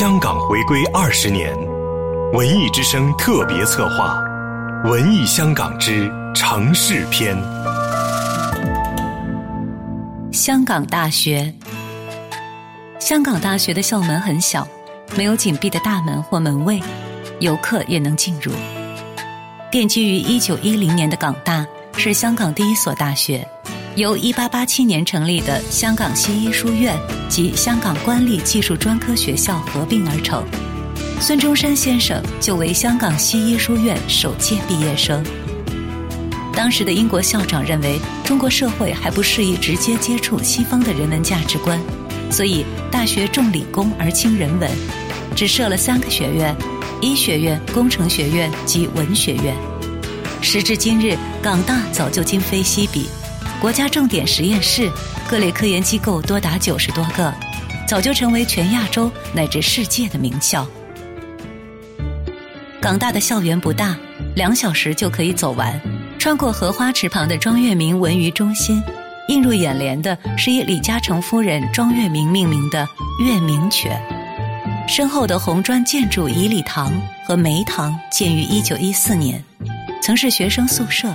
香港回归二十年，文艺之声特别策划《文艺香港之城市篇》。香港大学，香港大学的校门很小，没有紧闭的大门或门卫，游客也能进入。奠基于一九一零年的港大是香港第一所大学。由1887年成立的香港西医书院及香港官立技术专科学校合并而成。孙中山先生就为香港西医书院首届毕业生。当时的英国校长认为中国社会还不适宜直接接触西方的人文价值观，所以大学重理工而轻人文，只设了三个学院：医学院、工程学院及文学院。时至今日，港大早就今非昔比。国家重点实验室，各类科研机构多达九十多个，早就成为全亚洲乃至世界的名校。港大的校园不大，两小时就可以走完。穿过荷花池旁的庄月明文娱中心，映入眼帘的是以李嘉诚夫人庄月明命名的月明泉。身后的红砖建筑颐礼堂和梅堂建于一九一四年，曾是学生宿舍。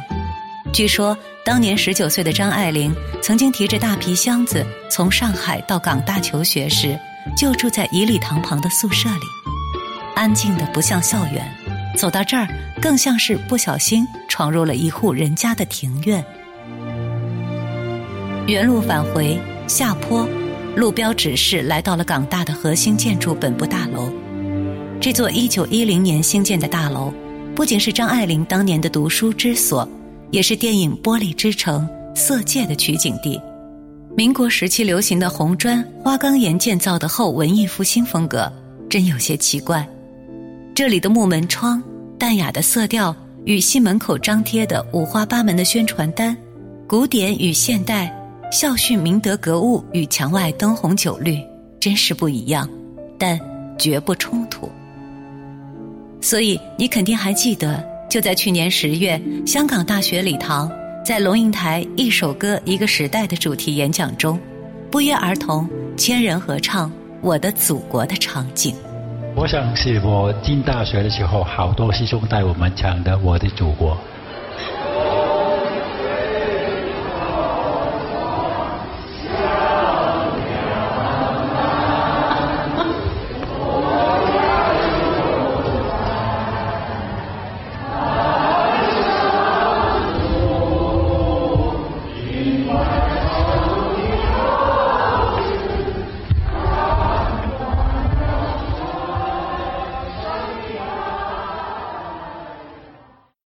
据说，当年十九岁的张爱玲曾经提着大皮箱子从上海到港大求学时，就住在颐礼堂旁的宿舍里，安静的不像校园。走到这儿，更像是不小心闯入了一户人家的庭院。原路返回，下坡，路标指示来到了港大的核心建筑本部大楼。这座一九一零年兴建的大楼，不仅是张爱玲当年的读书之所。也是电影《玻璃之城》《色戒》的取景地。民国时期流行的红砖花岗岩建造的后文艺复兴风格，真有些奇怪。这里的木门窗、淡雅的色调与西门口张贴的五花八门的宣传单，古典与现代，校训明德格物与墙外灯红酒绿，真是不一样，但绝不冲突。所以你肯定还记得。就在去年十月，香港大学礼堂在龙应台一首歌一个时代的主题演讲中，不约而同千人合唱《我的祖国》的场景。我想是我进大学的时候，好多师兄带我们唱的《我的祖国》。